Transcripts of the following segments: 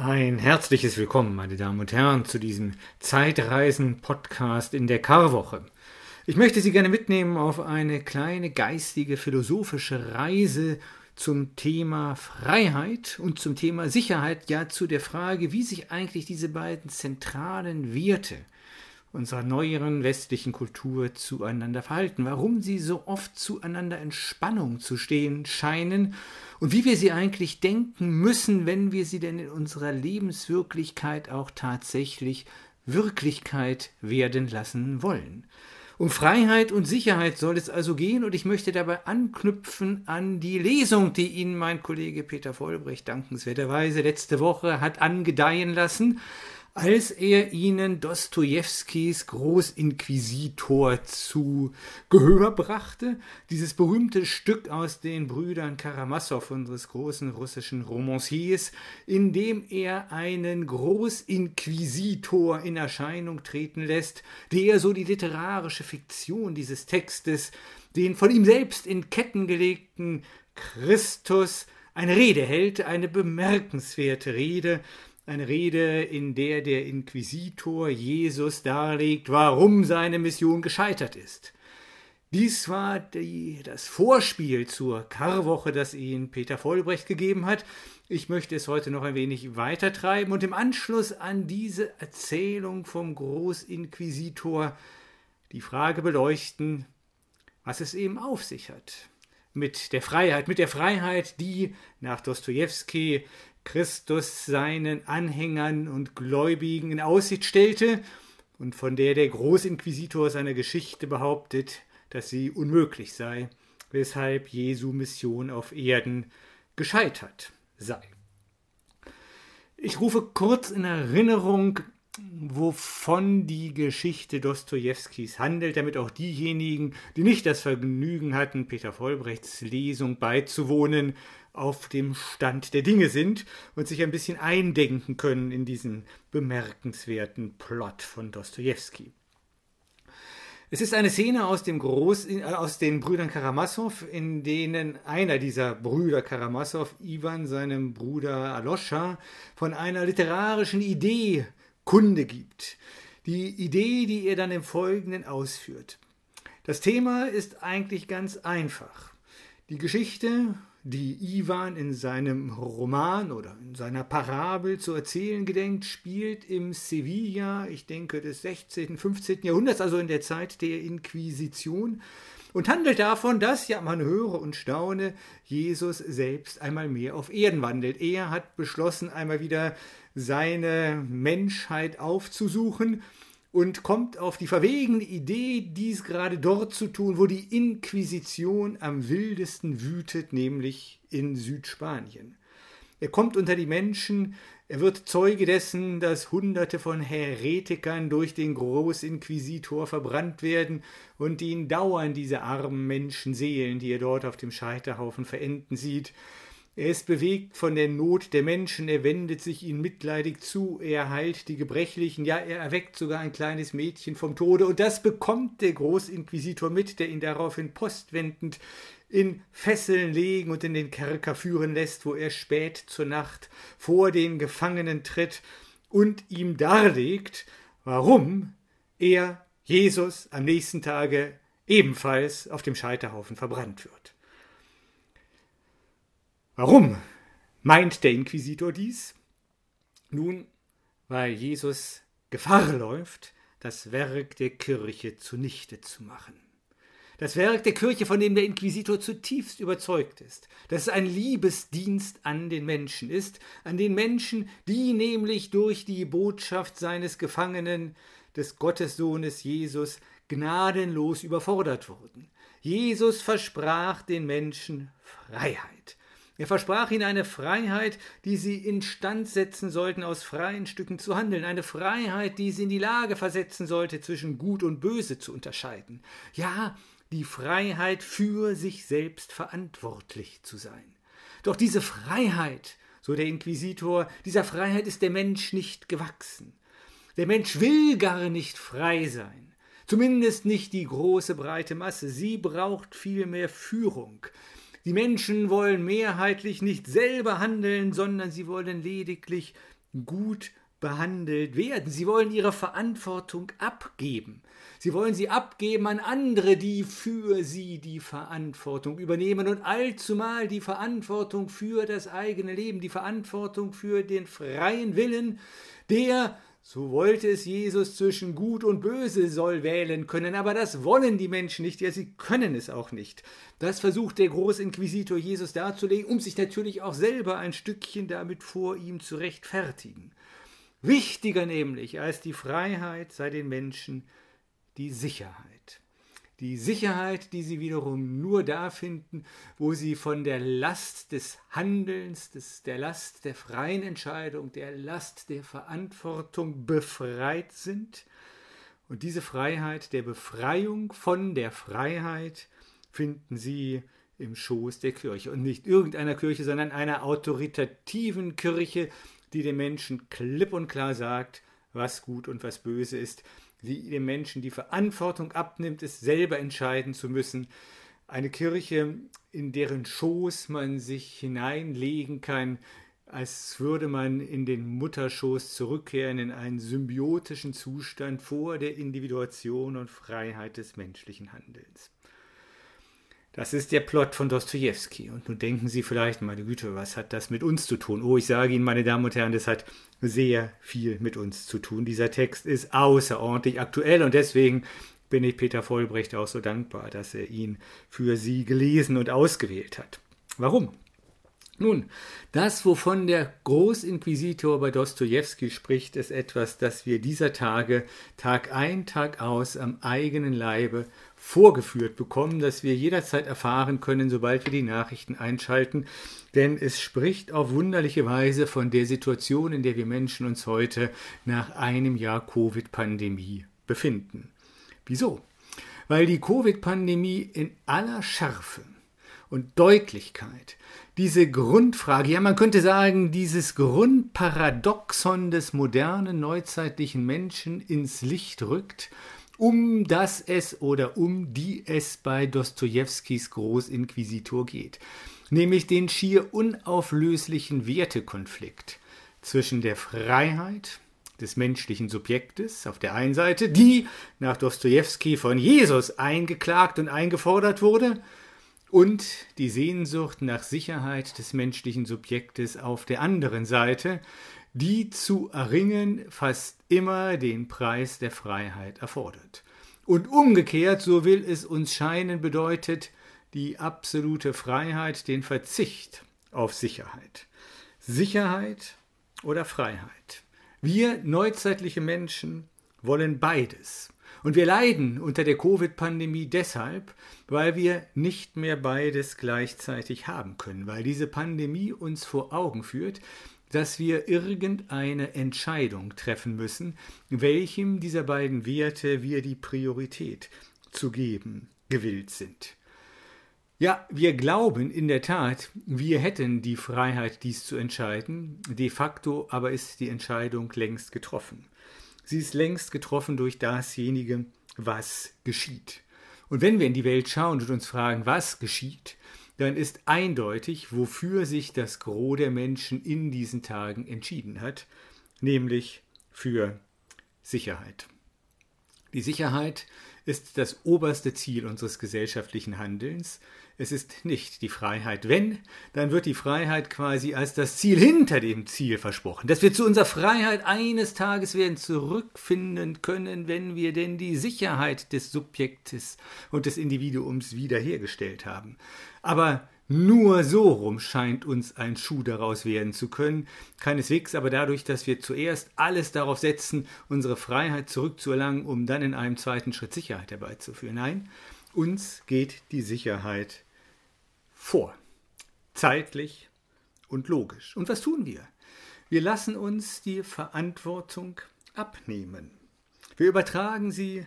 Ein herzliches Willkommen, meine Damen und Herren, zu diesem Zeitreisen-Podcast in der Karwoche. Ich möchte Sie gerne mitnehmen auf eine kleine geistige, philosophische Reise zum Thema Freiheit und zum Thema Sicherheit, ja zu der Frage, wie sich eigentlich diese beiden zentralen Werte unserer neueren westlichen Kultur zueinander verhalten, warum sie so oft zueinander in Spannung zu stehen scheinen und wie wir sie eigentlich denken müssen, wenn wir sie denn in unserer Lebenswirklichkeit auch tatsächlich Wirklichkeit werden lassen wollen. Um Freiheit und Sicherheit soll es also gehen und ich möchte dabei anknüpfen an die Lesung, die Ihnen mein Kollege Peter Vollbrecht dankenswerterweise letzte Woche hat angedeihen lassen als er ihnen Dostojewskis Großinquisitor zu Gehör brachte, dieses berühmte Stück aus den Brüdern Karamassow, unseres großen russischen Romanciers, in dem er einen Großinquisitor in Erscheinung treten lässt, der so die literarische Fiktion dieses Textes, den von ihm selbst in Ketten gelegten Christus, eine Rede hält, eine bemerkenswerte Rede, eine Rede, in der der Inquisitor Jesus darlegt, warum seine Mission gescheitert ist. Dies war die, das Vorspiel zur Karwoche, das Ihnen Peter Vollbrecht gegeben hat. Ich möchte es heute noch ein wenig weitertreiben und im Anschluss an diese Erzählung vom Großinquisitor die Frage beleuchten, was es eben auf sich hat mit der Freiheit, mit der Freiheit, die nach Dostojewski Christus seinen Anhängern und Gläubigen in Aussicht stellte und von der der Großinquisitor seiner Geschichte behauptet, dass sie unmöglich sei, weshalb Jesu Mission auf Erden gescheitert sei. Ich rufe kurz in Erinnerung, wovon die Geschichte Dostojewskis handelt, damit auch diejenigen, die nicht das Vergnügen hatten, Peter Vollbrechts Lesung beizuwohnen, auf dem Stand der Dinge sind und sich ein bisschen eindenken können in diesen bemerkenswerten Plot von Dostoevsky. Es ist eine Szene aus, dem Groß, äh, aus den Brüdern Karamassow, in denen einer dieser Brüder Karamassow, Ivan, seinem Bruder Aloscha, von einer literarischen Idee Kunde gibt. Die Idee, die er dann im Folgenden ausführt. Das Thema ist eigentlich ganz einfach. Die Geschichte die Ivan in seinem Roman oder in seiner Parabel zu erzählen gedenkt, spielt im Sevilla, ich denke, des 16., 15. Jahrhunderts, also in der Zeit der Inquisition, und handelt davon, dass, ja, man höre und staune, Jesus selbst einmal mehr auf Erden wandelt. Er hat beschlossen, einmal wieder seine Menschheit aufzusuchen und kommt auf die verwegene Idee, dies gerade dort zu tun, wo die Inquisition am wildesten wütet, nämlich in Südspanien. Er kommt unter die Menschen, er wird Zeuge dessen, dass Hunderte von Heretikern durch den Großinquisitor verbrannt werden und ihn dauernd diese armen Menschenseelen, die er dort auf dem Scheiterhaufen verenden sieht, er ist bewegt von der Not der Menschen, er wendet sich ihnen mitleidig zu, er heilt die Gebrechlichen, ja, er erweckt sogar ein kleines Mädchen vom Tode, und das bekommt der Großinquisitor mit, der ihn daraufhin postwendend in Fesseln legen und in den Kerker führen lässt, wo er spät zur Nacht vor den Gefangenen tritt und ihm darlegt, warum er, Jesus, am nächsten Tage ebenfalls auf dem Scheiterhaufen verbrannt wird. Warum meint der Inquisitor dies? Nun, weil Jesus Gefahr läuft, das Werk der Kirche zunichte zu machen. Das Werk der Kirche, von dem der Inquisitor zutiefst überzeugt ist, dass es ein Liebesdienst an den Menschen ist, an den Menschen, die nämlich durch die Botschaft seines Gefangenen, des Gottessohnes Jesus, gnadenlos überfordert wurden. Jesus versprach den Menschen Freiheit. Er versprach ihnen eine Freiheit, die sie instand setzen sollten, aus freien Stücken zu handeln, eine Freiheit, die sie in die Lage versetzen sollte, zwischen Gut und Böse zu unterscheiden. Ja, die Freiheit, für sich selbst verantwortlich zu sein. Doch diese Freiheit, so der Inquisitor, dieser Freiheit ist der Mensch nicht gewachsen. Der Mensch will gar nicht frei sein. Zumindest nicht die große breite Masse. Sie braucht vielmehr Führung. Die Menschen wollen mehrheitlich nicht selber handeln, sondern sie wollen lediglich gut behandelt werden. Sie wollen ihre Verantwortung abgeben. Sie wollen sie abgeben an andere, die für sie die Verantwortung übernehmen und allzumal die Verantwortung für das eigene Leben, die Verantwortung für den freien Willen, der so wollte es Jesus zwischen Gut und Böse soll wählen können, aber das wollen die Menschen nicht, ja, sie können es auch nicht. Das versucht der Großinquisitor Jesus darzulegen, um sich natürlich auch selber ein Stückchen damit vor ihm zu rechtfertigen. Wichtiger nämlich als die Freiheit sei den Menschen die Sicherheit. Die Sicherheit, die sie wiederum nur da finden, wo sie von der Last des Handelns, des, der Last der freien Entscheidung, der Last der Verantwortung befreit sind. Und diese Freiheit der Befreiung von der Freiheit finden sie im Schoß der Kirche. Und nicht irgendeiner Kirche, sondern einer autoritativen Kirche, die den Menschen klipp und klar sagt, was gut und was böse ist, die dem Menschen die Verantwortung abnimmt, es selber entscheiden zu müssen. Eine Kirche, in deren Schoß man sich hineinlegen kann, als würde man in den Mutterschoß zurückkehren in einen symbiotischen Zustand vor der Individuation und Freiheit des menschlichen Handelns. Das ist der Plot von Dostoevsky. Und nun denken Sie vielleicht, meine Güte, was hat das mit uns zu tun? Oh, ich sage Ihnen, meine Damen und Herren, das hat sehr viel mit uns zu tun. Dieser Text ist außerordentlich aktuell und deswegen bin ich Peter Vollbrecht auch so dankbar, dass er ihn für Sie gelesen und ausgewählt hat. Warum? Nun, das, wovon der Großinquisitor bei Dostojewski spricht, ist etwas, das wir dieser Tage Tag ein, Tag aus am eigenen Leibe vorgeführt bekommen, das wir jederzeit erfahren können, sobald wir die Nachrichten einschalten, denn es spricht auf wunderliche Weise von der Situation, in der wir Menschen uns heute nach einem Jahr Covid-Pandemie befinden. Wieso? Weil die Covid-Pandemie in aller Schärfe und Deutlichkeit diese Grundfrage, ja man könnte sagen, dieses Grundparadoxon des modernen neuzeitlichen Menschen ins Licht rückt, um das es oder um die es bei Dostojewskis Großinquisitor geht, nämlich den schier unauflöslichen Wertekonflikt zwischen der Freiheit des menschlichen Subjektes auf der einen Seite, die nach Dostojewski von Jesus eingeklagt und eingefordert wurde, und die Sehnsucht nach Sicherheit des menschlichen Subjektes auf der anderen Seite, die zu erringen fast immer den Preis der Freiheit erfordert. Und umgekehrt, so will es uns scheinen, bedeutet die absolute Freiheit den Verzicht auf Sicherheit. Sicherheit oder Freiheit. Wir neuzeitliche Menschen wollen beides. Und wir leiden unter der Covid-Pandemie deshalb, weil wir nicht mehr beides gleichzeitig haben können, weil diese Pandemie uns vor Augen führt, dass wir irgendeine Entscheidung treffen müssen, welchem dieser beiden Werte wir die Priorität zu geben gewillt sind. Ja, wir glauben in der Tat, wir hätten die Freiheit, dies zu entscheiden, de facto aber ist die Entscheidung längst getroffen. Sie ist längst getroffen durch dasjenige, was geschieht. Und wenn wir in die Welt schauen und uns fragen, was geschieht, dann ist eindeutig, wofür sich das Gros der Menschen in diesen Tagen entschieden hat, nämlich für Sicherheit. Die Sicherheit ist das oberste Ziel unseres gesellschaftlichen Handelns. Es ist nicht die Freiheit. Wenn, dann wird die Freiheit quasi als das Ziel hinter dem Ziel versprochen. Dass wir zu unserer Freiheit eines Tages werden zurückfinden können, wenn wir denn die Sicherheit des Subjektes und des Individuums wiederhergestellt haben. Aber nur so rum scheint uns ein Schuh daraus werden zu können, keineswegs aber dadurch, dass wir zuerst alles darauf setzen, unsere Freiheit zurückzuerlangen, um dann in einem zweiten Schritt Sicherheit herbeizuführen. Nein, uns geht die Sicherheit vor. Zeitlich und logisch. Und was tun wir? Wir lassen uns die Verantwortung abnehmen. Wir übertragen sie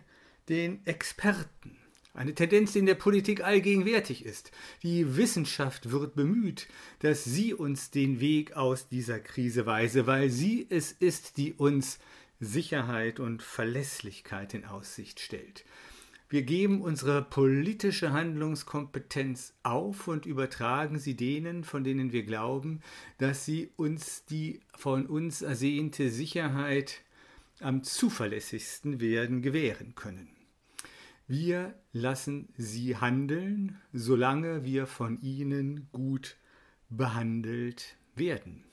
den Experten. Eine Tendenz, die in der Politik allgegenwärtig ist. Die Wissenschaft wird bemüht, dass sie uns den Weg aus dieser Krise weise, weil sie es ist, die uns Sicherheit und Verlässlichkeit in Aussicht stellt. Wir geben unsere politische Handlungskompetenz auf und übertragen sie denen, von denen wir glauben, dass sie uns die von uns ersehnte Sicherheit am zuverlässigsten werden gewähren können. Wir lassen sie handeln, solange wir von ihnen gut behandelt werden.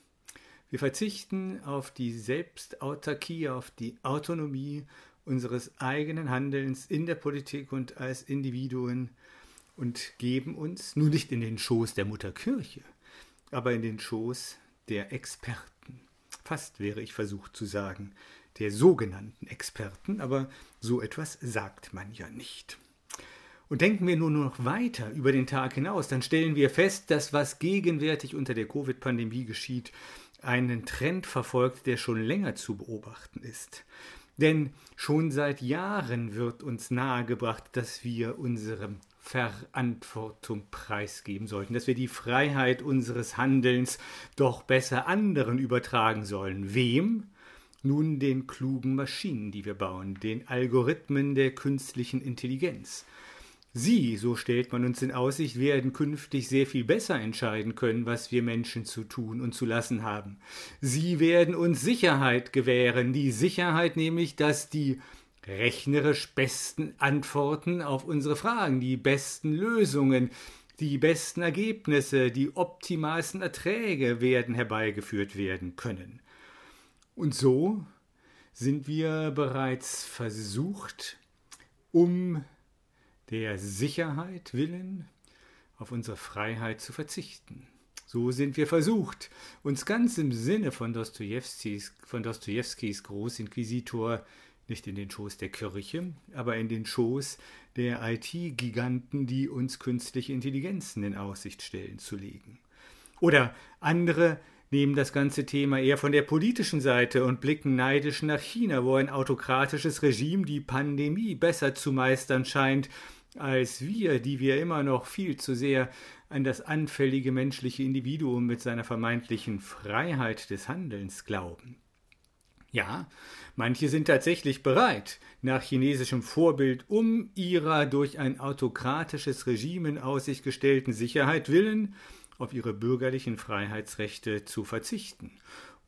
Wir verzichten auf die Selbstautarkie, auf die Autonomie unseres eigenen Handelns in der Politik und als Individuen und geben uns nun nicht in den Schoß der Mutterkirche, aber in den Schoß der Experten. Fast wäre ich versucht zu sagen, der sogenannten Experten, aber so etwas sagt man ja nicht. Und denken wir nur noch weiter über den Tag hinaus, dann stellen wir fest, dass was gegenwärtig unter der Covid-Pandemie geschieht, einen Trend verfolgt, der schon länger zu beobachten ist. Denn schon seit Jahren wird uns nahegebracht, dass wir unsere Verantwortung preisgeben sollten, dass wir die Freiheit unseres Handelns doch besser anderen übertragen sollen. Wem? Nun den klugen Maschinen, die wir bauen, den Algorithmen der künstlichen Intelligenz. Sie, so stellt man uns in Aussicht, werden künftig sehr viel besser entscheiden können, was wir Menschen zu tun und zu lassen haben. Sie werden uns Sicherheit gewähren, die Sicherheit nämlich, dass die rechnerisch besten Antworten auf unsere Fragen, die besten Lösungen, die besten Ergebnisse, die optimalsten Erträge werden herbeigeführt werden können. Und so sind wir bereits versucht, um der Sicherheit willen auf unsere Freiheit zu verzichten. So sind wir versucht, uns ganz im Sinne von Dostojewskis, von Dostojewskis Großinquisitor nicht in den Schoß der Kirche, aber in den Schoß der IT-Giganten, die uns künstliche Intelligenzen in Aussicht stellen, zu legen. Oder andere nehmen das ganze Thema eher von der politischen Seite und blicken neidisch nach China, wo ein autokratisches Regime die Pandemie besser zu meistern scheint als wir, die wir immer noch viel zu sehr an das anfällige menschliche Individuum mit seiner vermeintlichen Freiheit des Handelns glauben. Ja, manche sind tatsächlich bereit, nach chinesischem Vorbild um ihrer durch ein autokratisches Regime in Aussicht gestellten Sicherheit willen auf ihre bürgerlichen Freiheitsrechte zu verzichten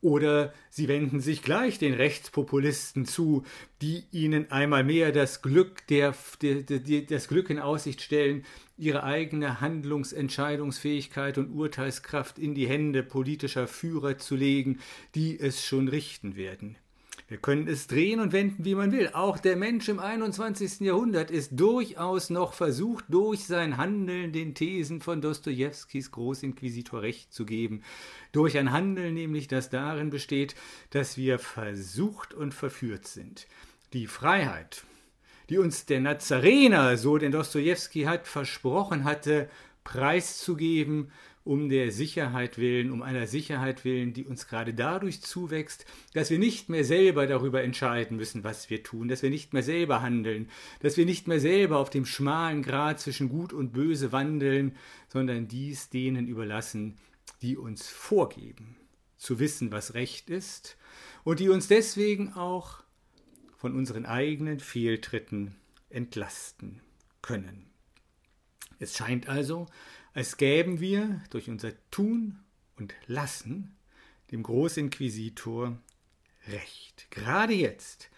oder sie wenden sich gleich den Rechtspopulisten zu, die ihnen einmal mehr das Glück, der, der, der, das Glück in Aussicht stellen, ihre eigene Handlungsentscheidungsfähigkeit und Urteilskraft in die Hände politischer Führer zu legen, die es schon richten werden. Wir können es drehen und wenden, wie man will. Auch der Mensch im 21. Jahrhundert ist durchaus noch versucht, durch sein Handeln den Thesen von Dostojewskis Großinquisitor recht zu geben. Durch ein Handeln nämlich, das darin besteht, dass wir versucht und verführt sind. Die Freiheit, die uns der Nazarener, so den Dostojewski hat, versprochen hatte, preiszugeben, um der Sicherheit willen, um einer Sicherheit willen, die uns gerade dadurch zuwächst, dass wir nicht mehr selber darüber entscheiden müssen, was wir tun, dass wir nicht mehr selber handeln, dass wir nicht mehr selber auf dem schmalen Grat zwischen Gut und Böse wandeln, sondern dies denen überlassen, die uns vorgeben, zu wissen, was Recht ist und die uns deswegen auch von unseren eigenen Fehltritten entlasten können. Es scheint also, als gäben wir durch unser Tun und Lassen dem Großinquisitor Recht. Gerade jetzt,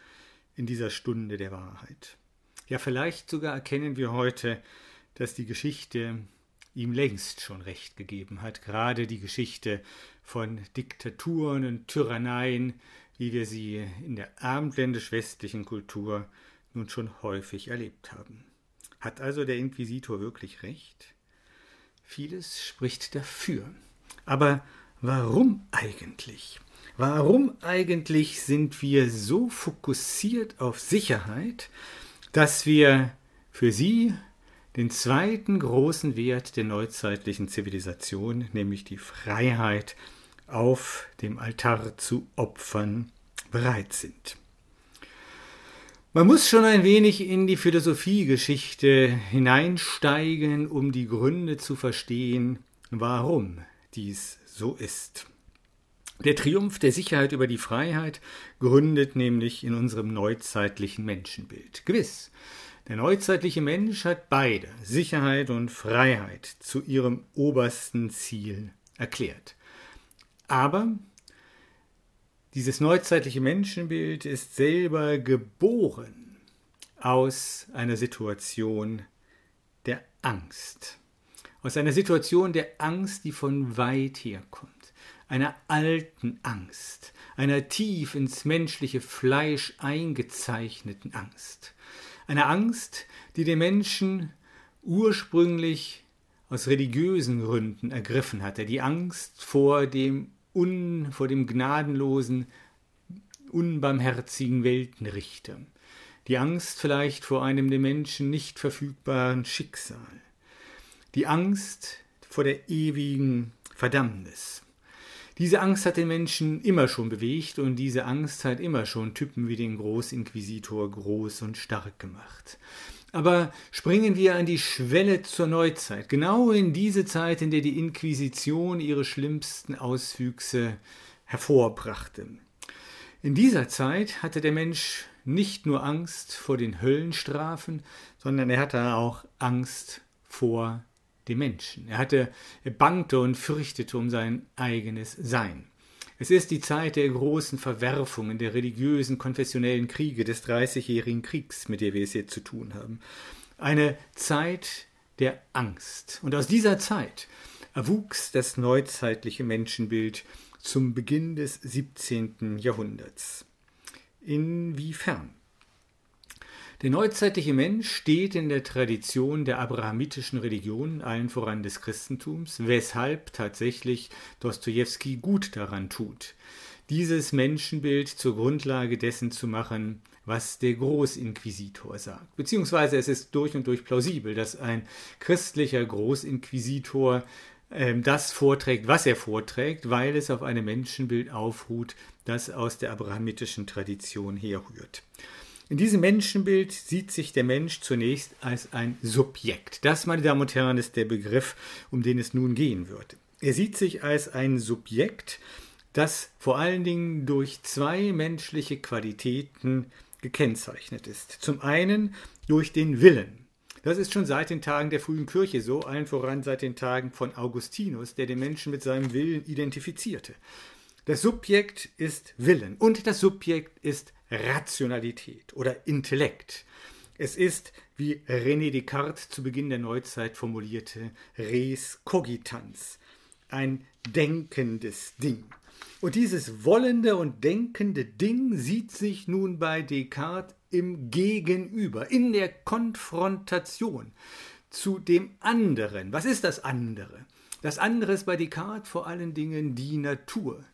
in dieser Stunde der Wahrheit. Ja, vielleicht sogar erkennen wir heute, dass die Geschichte ihm längst schon Recht gegeben hat, gerade die Geschichte von Diktaturen und Tyranneien, wie wir sie in der abendländisch-westlichen Kultur nun schon häufig erlebt haben. Hat also der Inquisitor wirklich recht? Vieles spricht dafür. Aber warum eigentlich? Warum eigentlich sind wir so fokussiert auf Sicherheit, dass wir für sie den zweiten großen Wert der neuzeitlichen Zivilisation, nämlich die Freiheit, auf dem Altar zu opfern, bereit sind? Man muss schon ein wenig in die Philosophiegeschichte hineinsteigen, um die Gründe zu verstehen, warum dies so ist. Der Triumph der Sicherheit über die Freiheit gründet nämlich in unserem neuzeitlichen Menschenbild. Gewiss, Der neuzeitliche Mensch hat beide, Sicherheit und Freiheit, zu ihrem obersten Ziel erklärt. Aber dieses neuzeitliche Menschenbild ist selber geboren aus einer Situation der Angst. Aus einer Situation der Angst, die von weit herkommt. Einer alten Angst, einer tief ins menschliche Fleisch eingezeichneten Angst. Einer Angst, die den Menschen ursprünglich aus religiösen Gründen ergriffen hatte. Die Angst vor dem un, vor dem gnadenlosen, unbarmherzigen Weltenrichter. Die Angst vielleicht vor einem dem Menschen nicht verfügbaren Schicksal. Die Angst vor der ewigen Verdammnis. Diese Angst hat den Menschen immer schon bewegt und diese Angst hat immer schon Typen wie den Großinquisitor groß und stark gemacht. Aber springen wir an die Schwelle zur Neuzeit, genau in diese Zeit, in der die Inquisition ihre schlimmsten Auswüchse hervorbrachte. In dieser Zeit hatte der Mensch nicht nur Angst vor den Höllenstrafen, sondern er hatte auch Angst vor dem Menschen. Er hatte, er bangte und fürchtete um sein eigenes Sein. Es ist die Zeit der großen Verwerfungen, der religiösen, konfessionellen Kriege, des Dreißigjährigen Kriegs, mit der wir es jetzt zu tun haben. Eine Zeit der Angst. Und aus dieser Zeit erwuchs das neuzeitliche Menschenbild zum Beginn des 17. Jahrhunderts. Inwiefern? Der neuzeitliche Mensch steht in der Tradition der abrahamitischen Religion, allen voran des Christentums, weshalb tatsächlich Dostoevsky gut daran tut, dieses Menschenbild zur Grundlage dessen zu machen, was der Großinquisitor sagt. Beziehungsweise es ist durch und durch plausibel, dass ein christlicher Großinquisitor äh, das vorträgt, was er vorträgt, weil es auf einem Menschenbild aufruht, das aus der abrahamitischen Tradition herrührt. In diesem Menschenbild sieht sich der Mensch zunächst als ein Subjekt. Das, meine Damen und Herren, ist der Begriff, um den es nun gehen wird. Er sieht sich als ein Subjekt, das vor allen Dingen durch zwei menschliche Qualitäten gekennzeichnet ist. Zum einen durch den Willen. Das ist schon seit den Tagen der frühen Kirche so, allen voran seit den Tagen von Augustinus, der den Menschen mit seinem Willen identifizierte. Das Subjekt ist Willen und das Subjekt ist Rationalität oder Intellekt. Es ist, wie René Descartes zu Beginn der Neuzeit formulierte, res cogitans, ein denkendes Ding. Und dieses wollende und denkende Ding sieht sich nun bei Descartes im Gegenüber, in der Konfrontation zu dem anderen. Was ist das andere? Das andere ist bei Descartes vor allen Dingen die Natur,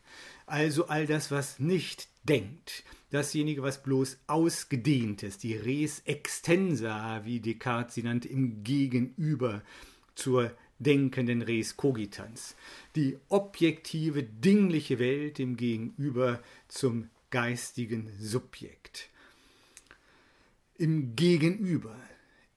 also all das, was nicht denkt, dasjenige, was bloß ausgedehnt ist, die res extensa, wie Descartes sie nannte, im Gegenüber zur denkenden res cogitans, die objektive, dingliche Welt im Gegenüber zum geistigen Subjekt. Im Gegenüber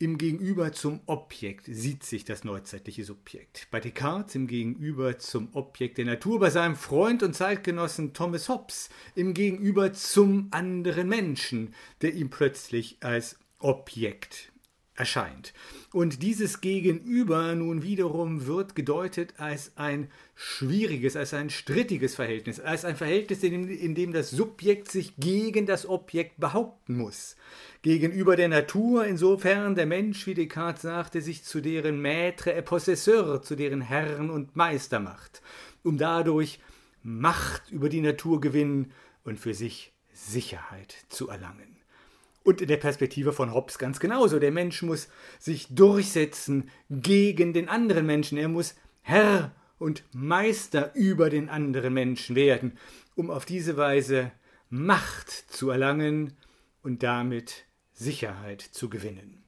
im Gegenüber zum Objekt sieht sich das neuzeitliche Subjekt. Bei Descartes im Gegenüber zum Objekt der Natur, bei seinem Freund und Zeitgenossen Thomas Hobbes im Gegenüber zum anderen Menschen, der ihm plötzlich als Objekt erscheint. Und dieses Gegenüber nun wiederum wird gedeutet als ein schwieriges, als ein strittiges Verhältnis, als ein Verhältnis, in dem, in dem das Subjekt sich gegen das Objekt behaupten muss. Gegenüber der Natur, insofern der Mensch, wie Descartes sagte, sich zu deren Maître et Possesseur, zu deren Herrn und Meister macht, um dadurch Macht über die Natur gewinnen und für sich Sicherheit zu erlangen. Und in der Perspektive von Hobbes ganz genauso. Der Mensch muss sich durchsetzen gegen den anderen Menschen. Er muss Herr und Meister über den anderen Menschen werden, um auf diese Weise Macht zu erlangen und damit Sicherheit zu gewinnen.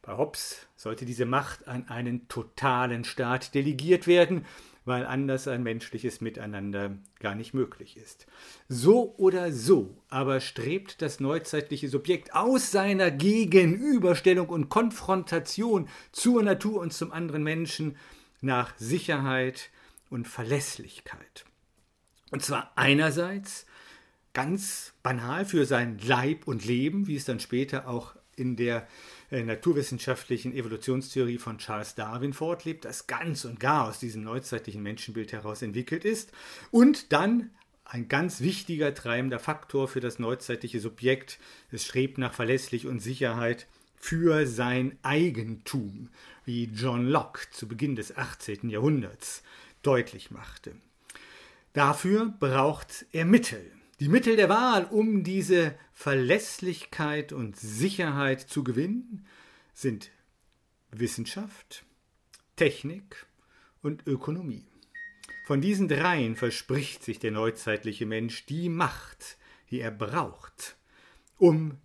Bei Hobbes sollte diese Macht an einen totalen Staat delegiert werden, weil anders ein menschliches Miteinander gar nicht möglich ist. So oder so aber strebt das neuzeitliche Subjekt aus seiner Gegenüberstellung und Konfrontation zur Natur und zum anderen Menschen nach Sicherheit und Verlässlichkeit. Und zwar einerseits ganz banal für sein Leib und Leben, wie es dann später auch in der naturwissenschaftlichen Evolutionstheorie von Charles Darwin fortlebt, das ganz und gar aus diesem neuzeitlichen Menschenbild heraus entwickelt ist und dann ein ganz wichtiger treibender Faktor für das neuzeitliche Subjekt. Es strebt nach Verlässlich und Sicherheit für sein Eigentum, wie John Locke zu Beginn des 18. Jahrhunderts deutlich machte. Dafür braucht er Mittel. Die Mittel der Wahl, um diese Verlässlichkeit und Sicherheit zu gewinnen, sind Wissenschaft, Technik und Ökonomie. Von diesen dreien verspricht sich der neuzeitliche Mensch die Macht, die er braucht, um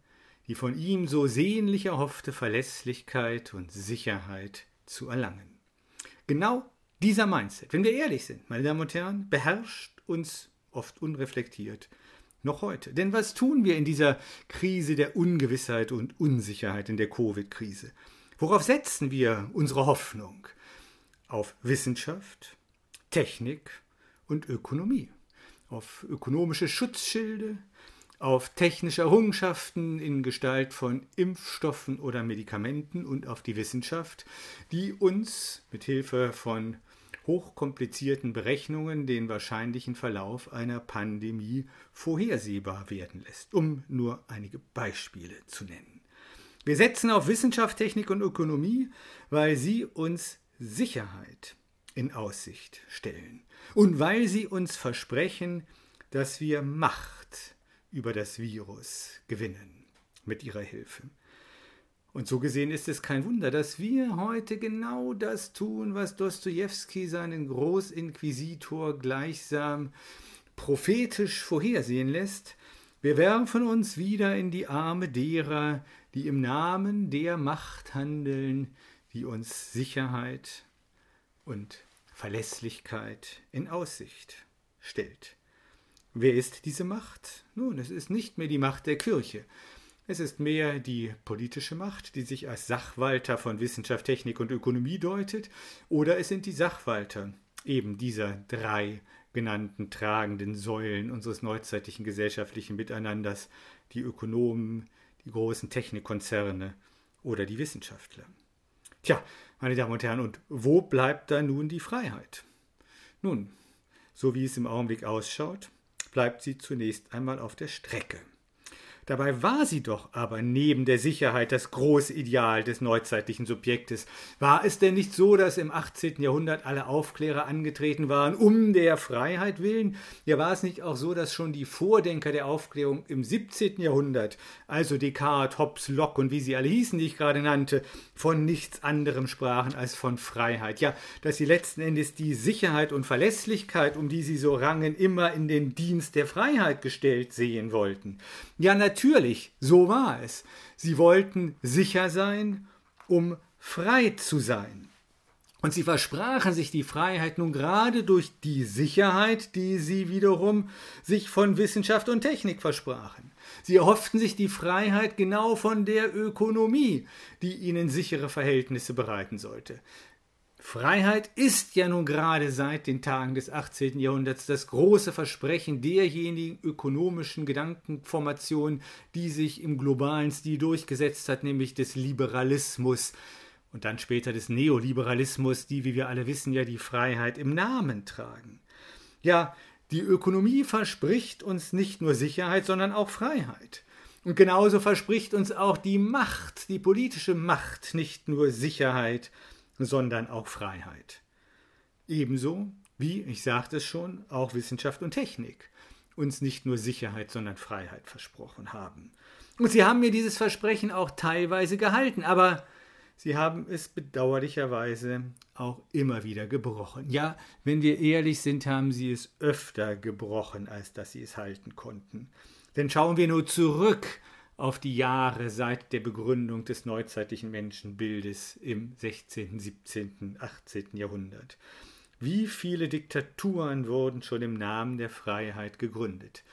die von ihm so sehnlich erhoffte Verlässlichkeit und Sicherheit zu erlangen. Genau dieser Mindset, wenn wir ehrlich sind, meine Damen und Herren, beherrscht uns oft unreflektiert noch heute. Denn was tun wir in dieser Krise der Ungewissheit und Unsicherheit, in der Covid-Krise? Worauf setzen wir unsere Hoffnung? Auf Wissenschaft, Technik und Ökonomie. Auf ökonomische Schutzschilde, auf technische Errungenschaften in Gestalt von Impfstoffen oder Medikamenten und auf die Wissenschaft, die uns mit Hilfe von hochkomplizierten Berechnungen den wahrscheinlichen Verlauf einer Pandemie vorhersehbar werden lässt, um nur einige Beispiele zu nennen. Wir setzen auf Wissenschaft, Technik und Ökonomie, weil sie uns Sicherheit in Aussicht stellen und weil sie uns versprechen, dass wir Macht über das Virus gewinnen mit ihrer Hilfe. Und so gesehen ist es kein Wunder, dass wir heute genau das tun, was Dostoevsky seinen Großinquisitor gleichsam prophetisch vorhersehen lässt. Wir werfen uns wieder in die Arme derer, die im Namen der Macht handeln, die uns Sicherheit und Verlässlichkeit in Aussicht stellt. Wer ist diese Macht? Nun, es ist nicht mehr die Macht der Kirche, es ist mehr die politische Macht, die sich als Sachwalter von Wissenschaft, Technik und Ökonomie deutet, oder es sind die Sachwalter eben dieser drei genannten tragenden Säulen unseres neuzeitlichen gesellschaftlichen Miteinanders, die Ökonomen, die großen Technikkonzerne oder die Wissenschaftler. Tja, meine Damen und Herren, und wo bleibt da nun die Freiheit? Nun, so wie es im Augenblick ausschaut, bleibt sie zunächst einmal auf der Strecke. Dabei war sie doch aber neben der Sicherheit das große Ideal des neuzeitlichen Subjektes. War es denn nicht so, dass im 18. Jahrhundert alle Aufklärer angetreten waren, um der Freiheit willen? Ja, war es nicht auch so, dass schon die Vordenker der Aufklärung im 17. Jahrhundert, also Descartes, Hobbes, Locke und wie sie alle hießen, die ich gerade nannte, von nichts anderem sprachen als von Freiheit? Ja, dass sie letzten Endes die Sicherheit und Verlässlichkeit, um die sie so rangen, immer in den Dienst der Freiheit gestellt sehen wollten. Ja, natürlich natürlich, so war es. Sie wollten sicher sein, um frei zu sein. Und sie versprachen sich die Freiheit nun gerade durch die Sicherheit, die sie wiederum sich von Wissenschaft und Technik versprachen. Sie erhofften sich die Freiheit genau von der Ökonomie, die ihnen sichere Verhältnisse bereiten sollte. Freiheit ist ja nun gerade seit den Tagen des 18. Jahrhunderts das große Versprechen derjenigen ökonomischen Gedankenformation, die sich im globalen Stil durchgesetzt hat, nämlich des Liberalismus und dann später des Neoliberalismus, die, wie wir alle wissen, ja die Freiheit im Namen tragen. Ja, die Ökonomie verspricht uns nicht nur Sicherheit, sondern auch Freiheit. Und genauso verspricht uns auch die Macht, die politische Macht, nicht nur Sicherheit, sondern auch Freiheit. Ebenso wie, ich sagte es schon, auch Wissenschaft und Technik uns nicht nur Sicherheit, sondern Freiheit versprochen haben. Und sie haben mir dieses Versprechen auch teilweise gehalten, aber sie haben es bedauerlicherweise auch immer wieder gebrochen. Ja, wenn wir ehrlich sind, haben sie es öfter gebrochen, als dass sie es halten konnten. Denn schauen wir nur zurück auf die Jahre seit der Begründung des neuzeitlichen Menschenbildes im 16., 17., 18. Jahrhundert. Wie viele Diktaturen wurden schon im Namen der Freiheit gegründet?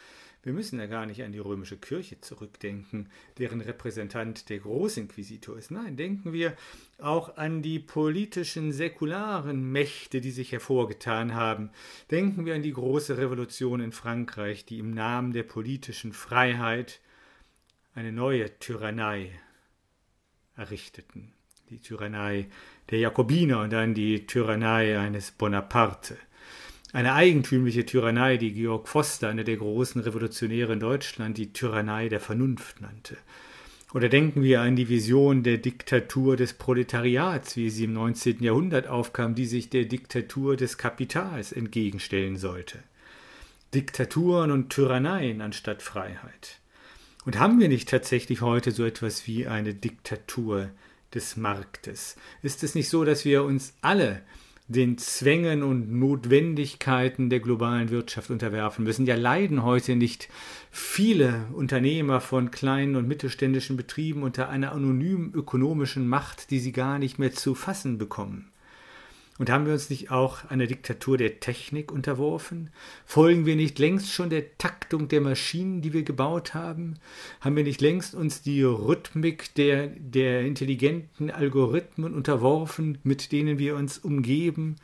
Wir müssen ja gar nicht an die römische Kirche zurückdenken, deren Repräsentant der Großinquisitor ist. Nein, denken wir auch an die politischen, säkularen Mächte, die sich hervorgetan haben. Denken wir an die große Revolution in Frankreich, die im Namen der politischen Freiheit eine neue Tyrannei errichteten. Die Tyrannei der Jakobiner und dann die Tyrannei eines Bonaparte. Eine eigentümliche Tyrannei, die Georg Foster, einer der großen Revolutionäre in Deutschland, die Tyrannei der Vernunft nannte. Oder denken wir an die Vision der Diktatur des Proletariats, wie sie im 19. Jahrhundert aufkam, die sich der Diktatur des Kapitals entgegenstellen sollte. Diktaturen und Tyranneien anstatt Freiheit. Und haben wir nicht tatsächlich heute so etwas wie eine Diktatur des Marktes? Ist es nicht so, dass wir uns alle den Zwängen und Notwendigkeiten der globalen Wirtschaft unterwerfen müssen. Ja, leiden heute nicht viele Unternehmer von kleinen und mittelständischen Betrieben unter einer anonymen ökonomischen Macht, die sie gar nicht mehr zu fassen bekommen. Und haben wir uns nicht auch einer Diktatur der Technik unterworfen? Folgen wir nicht längst schon der Taktung der Maschinen, die wir gebaut haben? Haben wir nicht längst uns die Rhythmik der, der intelligenten Algorithmen unterworfen, mit denen wir uns umgeben?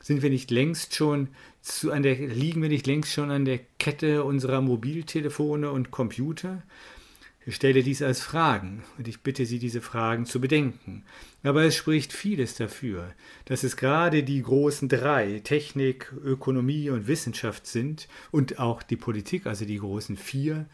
Sind wir nicht längst schon zu an der, liegen wir nicht längst schon an der Kette unserer Mobiltelefone und Computer? Ich stelle dies als Fragen und ich bitte Sie, diese Fragen zu bedenken. Aber es spricht vieles dafür, dass es gerade die großen drei, Technik, Ökonomie und Wissenschaft sind und auch die Politik, also die großen vier,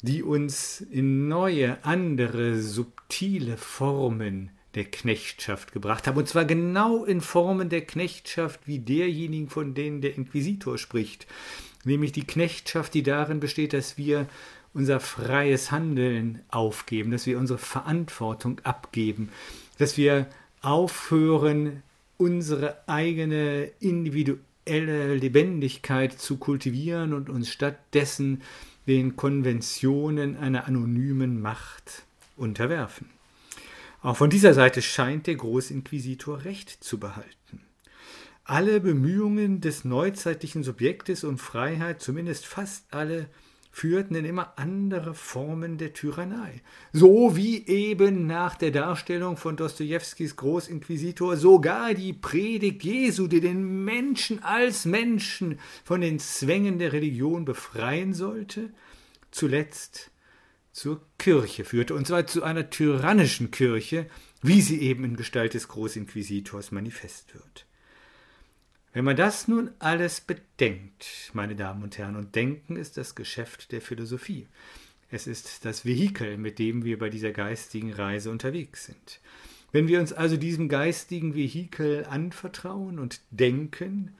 die uns in neue, andere, subtile Formen der Knechtschaft gebracht haben. Und zwar genau in Formen der Knechtschaft wie derjenigen, von denen der Inquisitor spricht. Nämlich die Knechtschaft, die darin besteht, dass wir unser freies Handeln aufgeben, dass wir unsere Verantwortung abgeben, dass wir aufhören, unsere eigene individuelle Lebendigkeit zu kultivieren und uns stattdessen den Konventionen einer anonymen Macht unterwerfen. Auch von dieser Seite scheint der Großinquisitor Recht zu behalten. Alle Bemühungen des neuzeitlichen Subjektes um Freiheit, zumindest fast alle, führten in immer andere Formen der Tyrannei. So wie eben nach der Darstellung von Dostojewskis Großinquisitor sogar die Predigt Jesu, die den Menschen als Menschen von den Zwängen der Religion befreien sollte, zuletzt zur Kirche führte, und zwar zu einer tyrannischen Kirche, wie sie eben in Gestalt des Großinquisitors manifest wird. Wenn man das nun alles bedenkt, meine Damen und Herren, und Denken ist das Geschäft der Philosophie. Es ist das Vehikel, mit dem wir bei dieser geistigen Reise unterwegs sind. Wenn wir uns also diesem geistigen Vehikel anvertrauen und denken,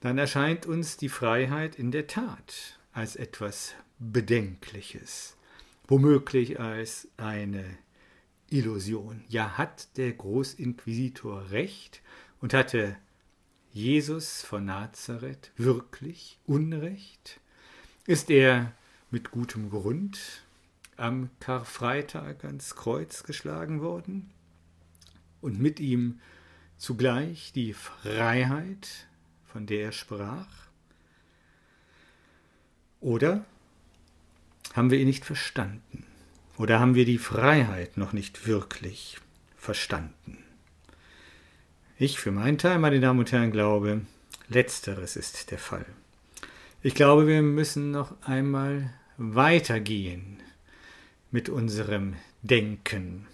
dann erscheint uns die Freiheit in der Tat als etwas Bedenkliches, womöglich als eine Illusion. Ja, hat der Großinquisitor recht und hatte Jesus von Nazareth wirklich Unrecht? Ist er mit gutem Grund am Karfreitag ans Kreuz geschlagen worden und mit ihm zugleich die Freiheit, von der er sprach? Oder haben wir ihn nicht verstanden? Oder haben wir die Freiheit noch nicht wirklich verstanden? Ich für meinen Teil, meine Damen und Herren, glaube, letzteres ist der Fall. Ich glaube, wir müssen noch einmal weitergehen mit unserem Denken.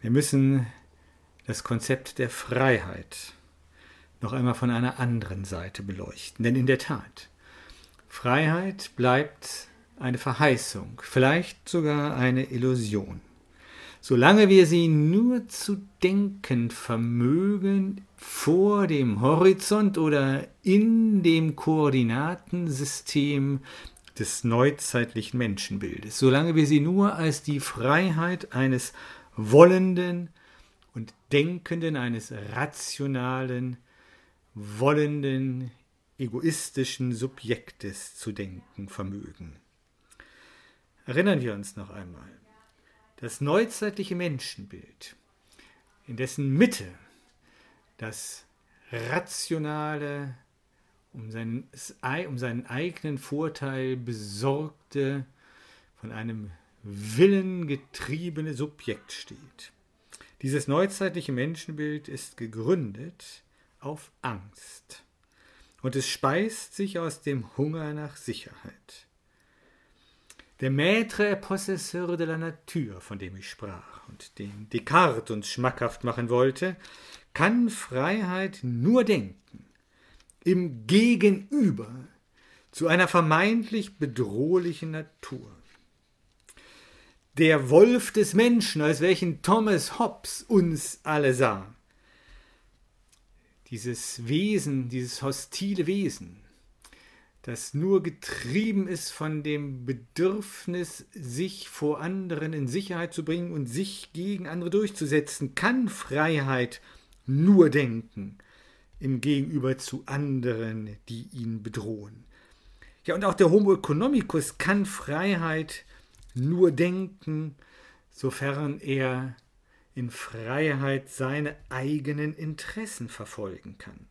Wir müssen das Konzept der Freiheit noch einmal von einer anderen Seite beleuchten. Denn in der Tat, Freiheit bleibt eine Verheißung, vielleicht sogar eine Illusion. Solange wir sie nur zu denken vermögen, vor dem Horizont oder in dem Koordinatensystem des neuzeitlichen Menschenbildes, solange wir sie nur als die Freiheit eines wollenden und denkenden, eines rationalen, wollenden, egoistischen Subjektes zu denken vermögen. Erinnern wir uns noch einmal das neuzeitliche Menschenbild, in dessen Mitte das rationale, um seinen, um seinen eigenen Vorteil besorgte, von einem Willen getriebene Subjekt steht. Dieses neuzeitliche Menschenbild ist gegründet auf Angst und es speist sich aus dem Hunger nach Sicherheit. Der Maître Possesseur de la Nature, von dem ich sprach und den Descartes uns schmackhaft machen wollte, kann Freiheit nur denken, im Gegenüber zu einer vermeintlich bedrohlichen Natur. Der Wolf des Menschen, als welchen Thomas Hobbes uns alle sah, dieses Wesen, dieses hostile Wesen, das nur getrieben ist von dem Bedürfnis, sich vor anderen in Sicherheit zu bringen und sich gegen andere durchzusetzen, kann Freiheit nur denken im Gegenüber zu anderen, die ihn bedrohen. Ja, und auch der Homo economicus kann Freiheit nur denken, sofern er in Freiheit seine eigenen Interessen verfolgen kann.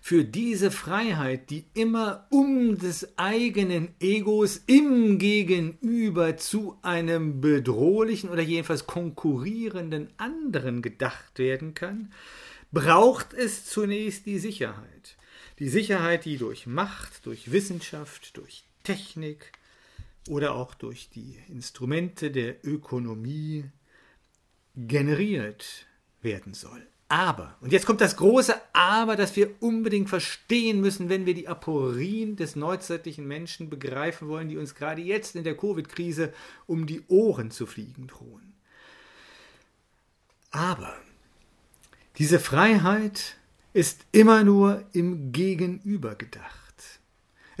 Für diese Freiheit, die immer um des eigenen Egos im Gegenüber zu einem bedrohlichen oder jedenfalls konkurrierenden anderen gedacht werden kann, braucht es zunächst die Sicherheit. Die Sicherheit, die durch Macht, durch Wissenschaft, durch Technik oder auch durch die Instrumente der Ökonomie generiert werden soll. Aber, und jetzt kommt das große Aber, das wir unbedingt verstehen müssen, wenn wir die Aporien des neuzeitlichen Menschen begreifen wollen, die uns gerade jetzt in der Covid-Krise um die Ohren zu fliegen drohen. Aber diese Freiheit ist immer nur im Gegenüber gedacht.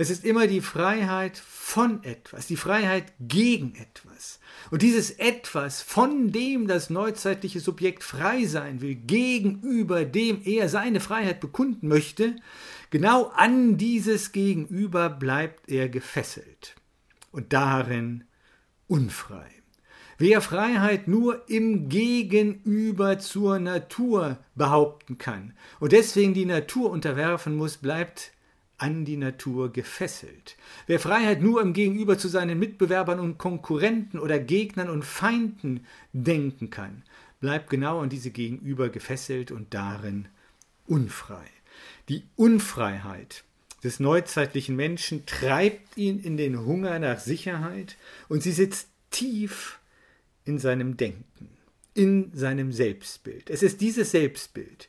Es ist immer die Freiheit von etwas, die Freiheit gegen etwas. Und dieses etwas, von dem das neuzeitliche Subjekt frei sein will, gegenüber dem er seine Freiheit bekunden möchte, genau an dieses Gegenüber bleibt er gefesselt und darin unfrei. Wer Freiheit nur im Gegenüber zur Natur behaupten kann und deswegen die Natur unterwerfen muss, bleibt an die Natur gefesselt. Wer Freiheit nur im Gegenüber zu seinen Mitbewerbern und Konkurrenten oder Gegnern und Feinden denken kann, bleibt genau an diese Gegenüber gefesselt und darin unfrei. Die Unfreiheit des neuzeitlichen Menschen treibt ihn in den Hunger nach Sicherheit und sie sitzt tief in seinem Denken, in seinem Selbstbild. Es ist dieses Selbstbild,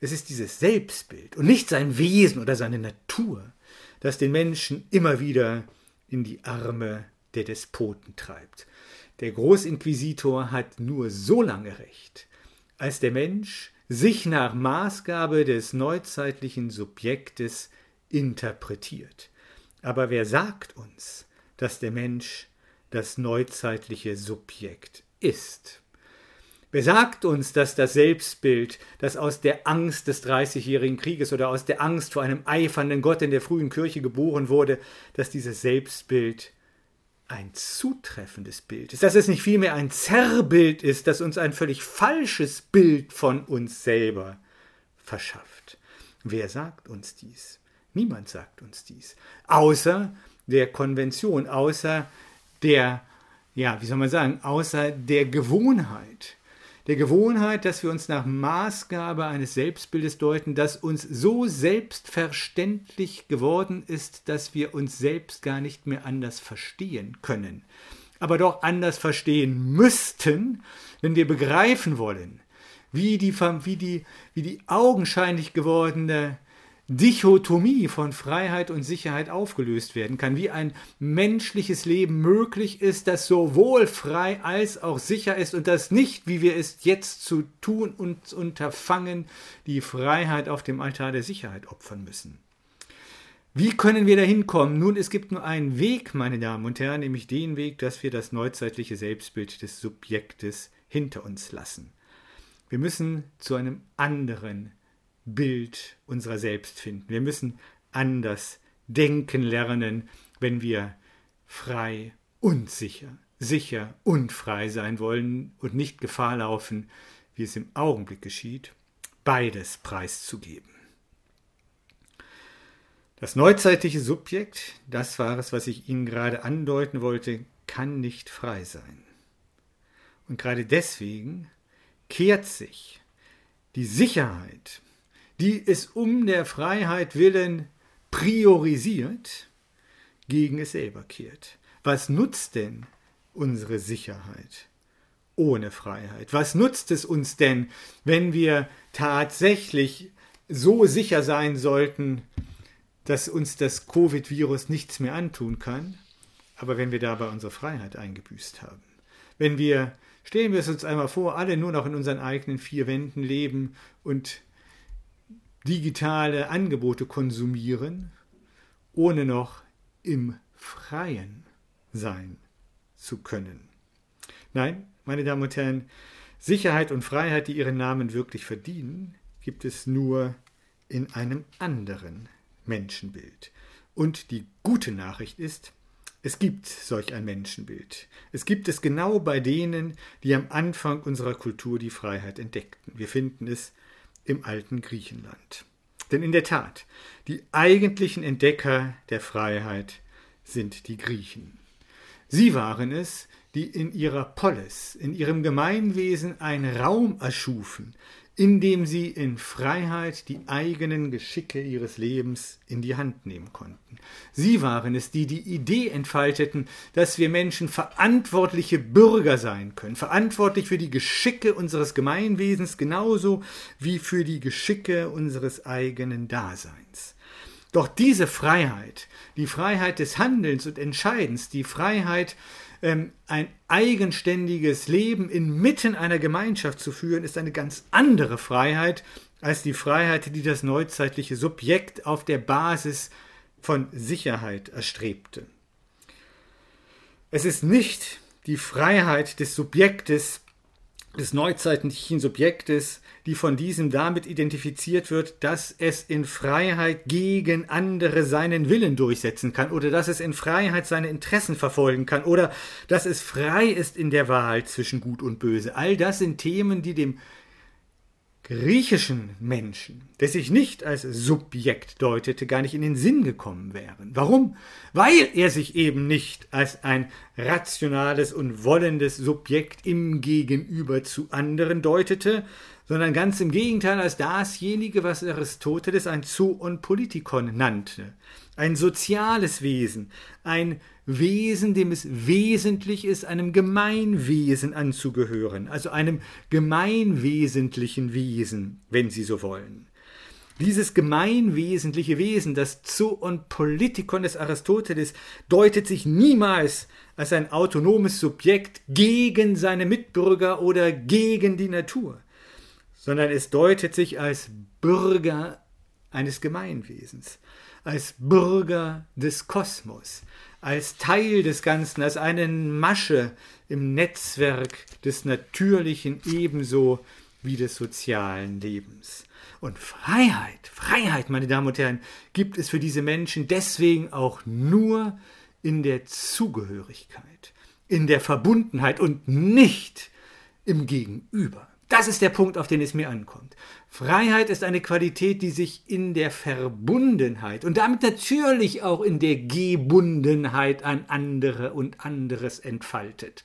es ist dieses Selbstbild und nicht sein Wesen oder seine Natur, das den Menschen immer wieder in die Arme der Despoten treibt. Der Großinquisitor hat nur so lange Recht, als der Mensch sich nach Maßgabe des neuzeitlichen Subjektes interpretiert. Aber wer sagt uns, dass der Mensch das neuzeitliche Subjekt ist? Wer sagt uns, dass das Selbstbild, das aus der Angst des Dreißigjährigen Krieges oder aus der Angst vor einem eifernden Gott in der frühen Kirche geboren wurde, dass dieses Selbstbild ein zutreffendes Bild ist, dass es nicht vielmehr ein Zerrbild ist, das uns ein völlig falsches Bild von uns selber verschafft. Wer sagt uns dies? Niemand sagt uns dies, außer der Konvention, außer der, ja, wie soll man sagen, außer der Gewohnheit der Gewohnheit, dass wir uns nach Maßgabe eines Selbstbildes deuten, das uns so selbstverständlich geworden ist, dass wir uns selbst gar nicht mehr anders verstehen können, aber doch anders verstehen müssten, wenn wir begreifen wollen, wie die, wie die, wie die augenscheinlich gewordene Dichotomie von Freiheit und Sicherheit aufgelöst werden kann, wie ein menschliches Leben möglich ist, das sowohl frei als auch sicher ist und das nicht, wie wir es jetzt zu tun und unterfangen, die Freiheit auf dem Altar der Sicherheit opfern müssen. Wie können wir dahin kommen? Nun, es gibt nur einen Weg, meine Damen und Herren, nämlich den Weg, dass wir das neuzeitliche Selbstbild des Subjektes hinter uns lassen. Wir müssen zu einem anderen Bild unserer selbst finden. Wir müssen anders denken lernen, wenn wir frei und sicher, sicher und frei sein wollen und nicht Gefahr laufen, wie es im Augenblick geschieht, beides preiszugeben. Das neuzeitliche Subjekt, das war es, was ich Ihnen gerade andeuten wollte, kann nicht frei sein. Und gerade deswegen kehrt sich die Sicherheit, die es um der Freiheit willen priorisiert, gegen es selber kehrt. was nutzt denn unsere Sicherheit ohne Freiheit? Was nutzt es uns denn, wenn wir tatsächlich so sicher sein sollten, dass uns das Covid-Virus nichts mehr antun kann, aber wenn wir dabei unsere Freiheit eingebüßt haben? Wenn wir, stellen wir es uns einmal vor, alle nur noch in unseren eigenen vier Wänden leben und digitale Angebote konsumieren, ohne noch im Freien sein zu können. Nein, meine Damen und Herren, Sicherheit und Freiheit, die ihren Namen wirklich verdienen, gibt es nur in einem anderen Menschenbild. Und die gute Nachricht ist, es gibt solch ein Menschenbild. Es gibt es genau bei denen, die am Anfang unserer Kultur die Freiheit entdeckten. Wir finden es im alten Griechenland. Denn in der Tat, die eigentlichen Entdecker der Freiheit sind die Griechen. Sie waren es, die in ihrer Polis, in ihrem Gemeinwesen einen Raum erschufen, in dem sie in Freiheit die eigenen Geschicke ihres Lebens in die Hand nehmen konnten. Sie waren es, die die Idee entfalteten, dass wir Menschen verantwortliche Bürger sein können, verantwortlich für die Geschicke unseres Gemeinwesens genauso wie für die Geschicke unseres eigenen Daseins. Doch diese Freiheit, die Freiheit des Handelns und Entscheidens, die Freiheit, ähm, ein eigenständiges Leben inmitten einer Gemeinschaft zu führen, ist eine ganz andere Freiheit als die Freiheit, die das neuzeitliche Subjekt auf der Basis von Sicherheit erstrebte. Es ist nicht die Freiheit des Subjektes, des neuzeitlichen Subjektes, die von diesem damit identifiziert wird, dass es in Freiheit gegen andere seinen Willen durchsetzen kann oder dass es in Freiheit seine Interessen verfolgen kann oder dass es frei ist in der Wahl zwischen Gut und Böse. All das sind Themen, die dem griechischen Menschen, der sich nicht als Subjekt deutete, gar nicht in den Sinn gekommen wären. Warum? Weil er sich eben nicht als ein rationales und wollendes Subjekt im Gegenüber zu anderen deutete, sondern ganz im Gegenteil als dasjenige, was Aristoteles ein Zoon Politikon nannte. Ein soziales Wesen, ein Wesen, dem es wesentlich ist, einem Gemeinwesen anzugehören, also einem gemeinwesentlichen Wesen, wenn Sie so wollen. Dieses gemeinwesentliche Wesen, das Zoon Politikon des Aristoteles, deutet sich niemals als ein autonomes Subjekt gegen seine Mitbürger oder gegen die Natur sondern es deutet sich als Bürger eines Gemeinwesens, als Bürger des Kosmos, als Teil des Ganzen, als eine Masche im Netzwerk des natürlichen ebenso wie des sozialen Lebens. Und Freiheit, Freiheit, meine Damen und Herren, gibt es für diese Menschen deswegen auch nur in der Zugehörigkeit, in der Verbundenheit und nicht im Gegenüber. Das ist der Punkt, auf den es mir ankommt. Freiheit ist eine Qualität, die sich in der Verbundenheit und damit natürlich auch in der Gebundenheit an andere und anderes entfaltet.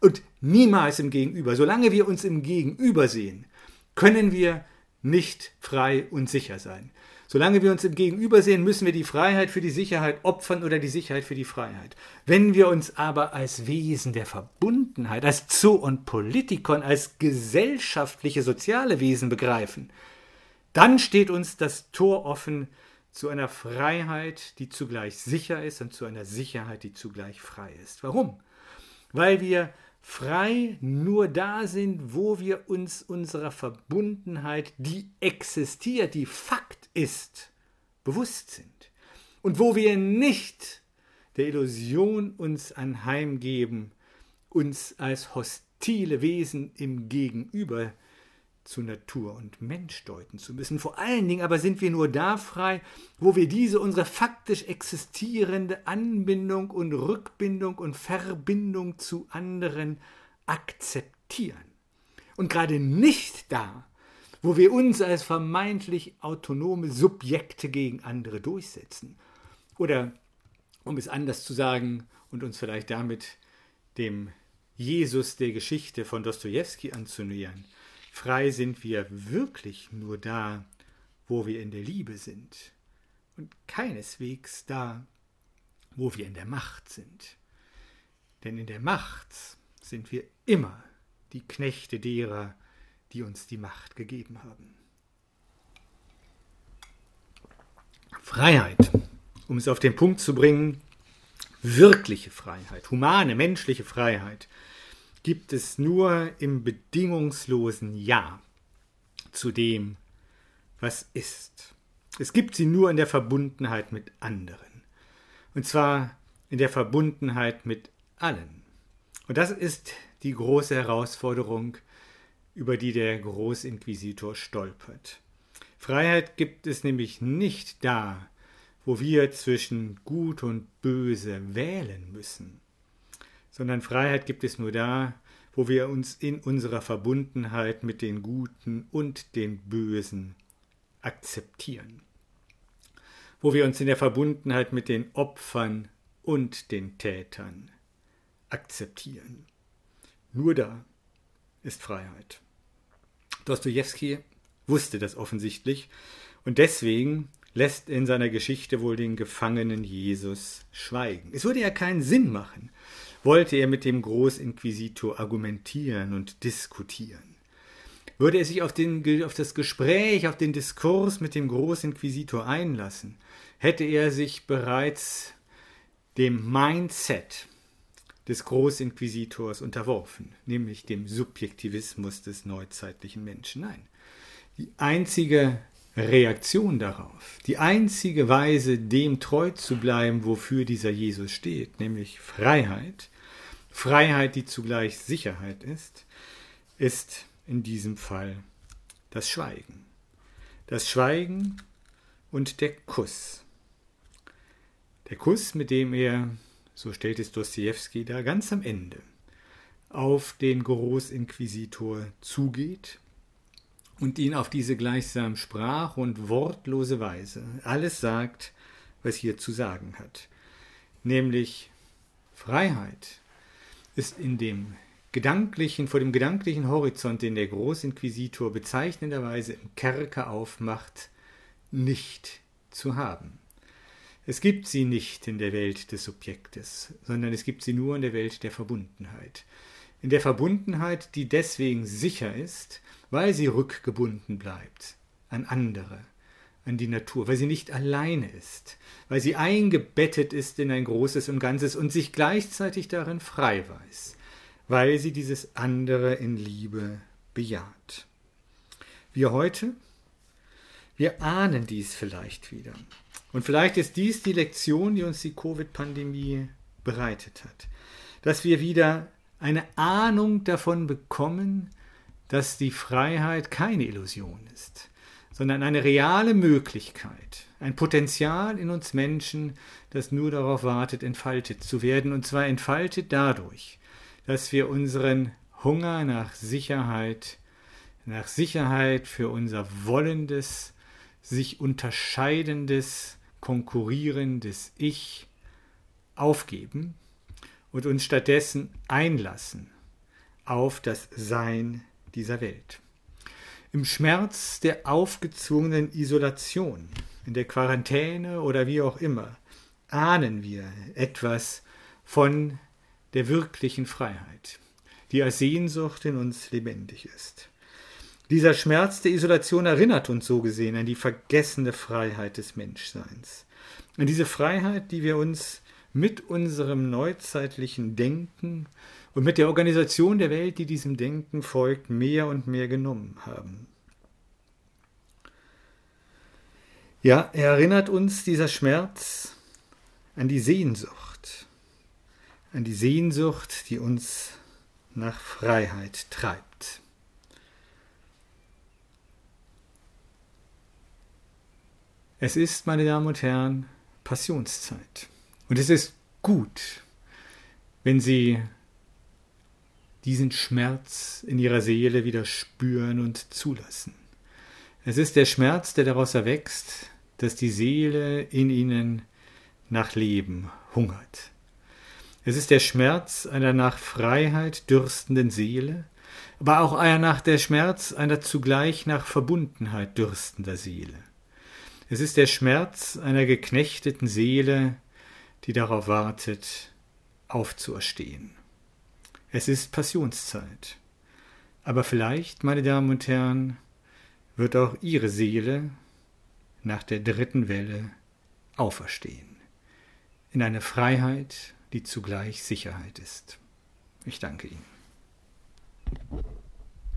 Und niemals im Gegenüber. Solange wir uns im Gegenüber sehen, können wir nicht frei und sicher sein. Solange wir uns im Gegenüber sehen, müssen wir die Freiheit für die Sicherheit opfern oder die Sicherheit für die Freiheit. Wenn wir uns aber als Wesen der Verbundenheit, als Zoo und Politikon, als gesellschaftliche soziale Wesen begreifen, dann steht uns das Tor offen zu einer Freiheit, die zugleich sicher ist und zu einer Sicherheit, die zugleich frei ist. Warum? Weil wir frei nur da sind, wo wir uns unserer Verbundenheit, die existiert, die Fakt ist, bewusst sind. Und wo wir nicht der Illusion uns anheimgeben, uns als hostile Wesen im Gegenüber zu Natur und Mensch deuten zu müssen. Vor allen Dingen aber sind wir nur da frei, wo wir diese unsere faktisch existierende Anbindung und Rückbindung und Verbindung zu anderen akzeptieren. Und gerade nicht da, wo wir uns als vermeintlich autonome Subjekte gegen andere durchsetzen. Oder, um es anders zu sagen und uns vielleicht damit dem Jesus der Geschichte von Dostoevsky anzunähern, Frei sind wir wirklich nur da, wo wir in der Liebe sind und keineswegs da, wo wir in der Macht sind. Denn in der Macht sind wir immer die Knechte derer, die uns die Macht gegeben haben. Freiheit, um es auf den Punkt zu bringen, wirkliche Freiheit, humane, menschliche Freiheit, gibt es nur im bedingungslosen Ja zu dem, was ist. Es gibt sie nur in der Verbundenheit mit anderen. Und zwar in der Verbundenheit mit allen. Und das ist die große Herausforderung, über die der Großinquisitor stolpert. Freiheit gibt es nämlich nicht da, wo wir zwischen Gut und Böse wählen müssen, sondern Freiheit gibt es nur da, wo wir uns in unserer Verbundenheit mit den Guten und den Bösen akzeptieren, wo wir uns in der Verbundenheit mit den Opfern und den Tätern akzeptieren. Nur da ist Freiheit. Dostoevsky wusste das offensichtlich und deswegen lässt in seiner Geschichte wohl den Gefangenen Jesus schweigen. Es würde ja keinen Sinn machen, wollte er mit dem Großinquisitor argumentieren und diskutieren. Würde er sich auf, den, auf das Gespräch, auf den Diskurs mit dem Großinquisitor einlassen, hätte er sich bereits dem Mindset des Großinquisitors unterworfen, nämlich dem Subjektivismus des neuzeitlichen Menschen. Nein, die einzige Reaktion darauf, die einzige Weise, dem treu zu bleiben, wofür dieser Jesus steht, nämlich Freiheit, Freiheit, die zugleich Sicherheit ist, ist in diesem Fall das Schweigen. Das Schweigen und der Kuss. Der Kuss, mit dem er so stellt es Dostoevsky da ganz am Ende, auf den Großinquisitor zugeht und ihn auf diese gleichsam sprach- und wortlose Weise alles sagt, was hier zu sagen hat. Nämlich Freiheit ist in dem gedanklichen, vor dem gedanklichen Horizont, den der Großinquisitor bezeichnenderweise im Kerker aufmacht, nicht zu haben. Es gibt sie nicht in der Welt des Subjektes, sondern es gibt sie nur in der Welt der Verbundenheit. In der Verbundenheit, die deswegen sicher ist, weil sie rückgebunden bleibt an andere, an die Natur, weil sie nicht alleine ist, weil sie eingebettet ist in ein Großes und Ganzes und sich gleichzeitig darin frei weiß, weil sie dieses andere in Liebe bejaht. Wir heute, wir ahnen dies vielleicht wieder. Und vielleicht ist dies die Lektion, die uns die Covid-Pandemie bereitet hat. Dass wir wieder eine Ahnung davon bekommen, dass die Freiheit keine Illusion ist, sondern eine reale Möglichkeit, ein Potenzial in uns Menschen, das nur darauf wartet, entfaltet zu werden, und zwar entfaltet dadurch, dass wir unseren Hunger nach Sicherheit, nach Sicherheit für unser wollendes, sich unterscheidendes, konkurrierendes Ich aufgeben und uns stattdessen einlassen auf das Sein dieser Welt. Im Schmerz der aufgezwungenen Isolation, in der Quarantäne oder wie auch immer, ahnen wir etwas von der wirklichen Freiheit, die als Sehnsucht in uns lebendig ist. Dieser Schmerz der Isolation erinnert uns so gesehen an die vergessene Freiheit des Menschseins. An diese Freiheit, die wir uns mit unserem neuzeitlichen Denken und mit der Organisation der Welt, die diesem Denken folgt, mehr und mehr genommen haben. Ja, er erinnert uns dieser Schmerz an die Sehnsucht, an die Sehnsucht, die uns nach Freiheit treibt. Es ist, meine Damen und Herren, Passionszeit. Und es ist gut, wenn Sie diesen Schmerz in Ihrer Seele wieder spüren und zulassen. Es ist der Schmerz, der daraus erwächst, dass die Seele in Ihnen nach Leben hungert. Es ist der Schmerz einer nach Freiheit dürstenden Seele, aber auch einer nach der Schmerz einer zugleich nach Verbundenheit dürstender Seele. Es ist der Schmerz einer geknechteten Seele, die darauf wartet, aufzuerstehen. Es ist Passionszeit. Aber vielleicht, meine Damen und Herren, wird auch Ihre Seele nach der dritten Welle auferstehen. In eine Freiheit, die zugleich Sicherheit ist. Ich danke Ihnen.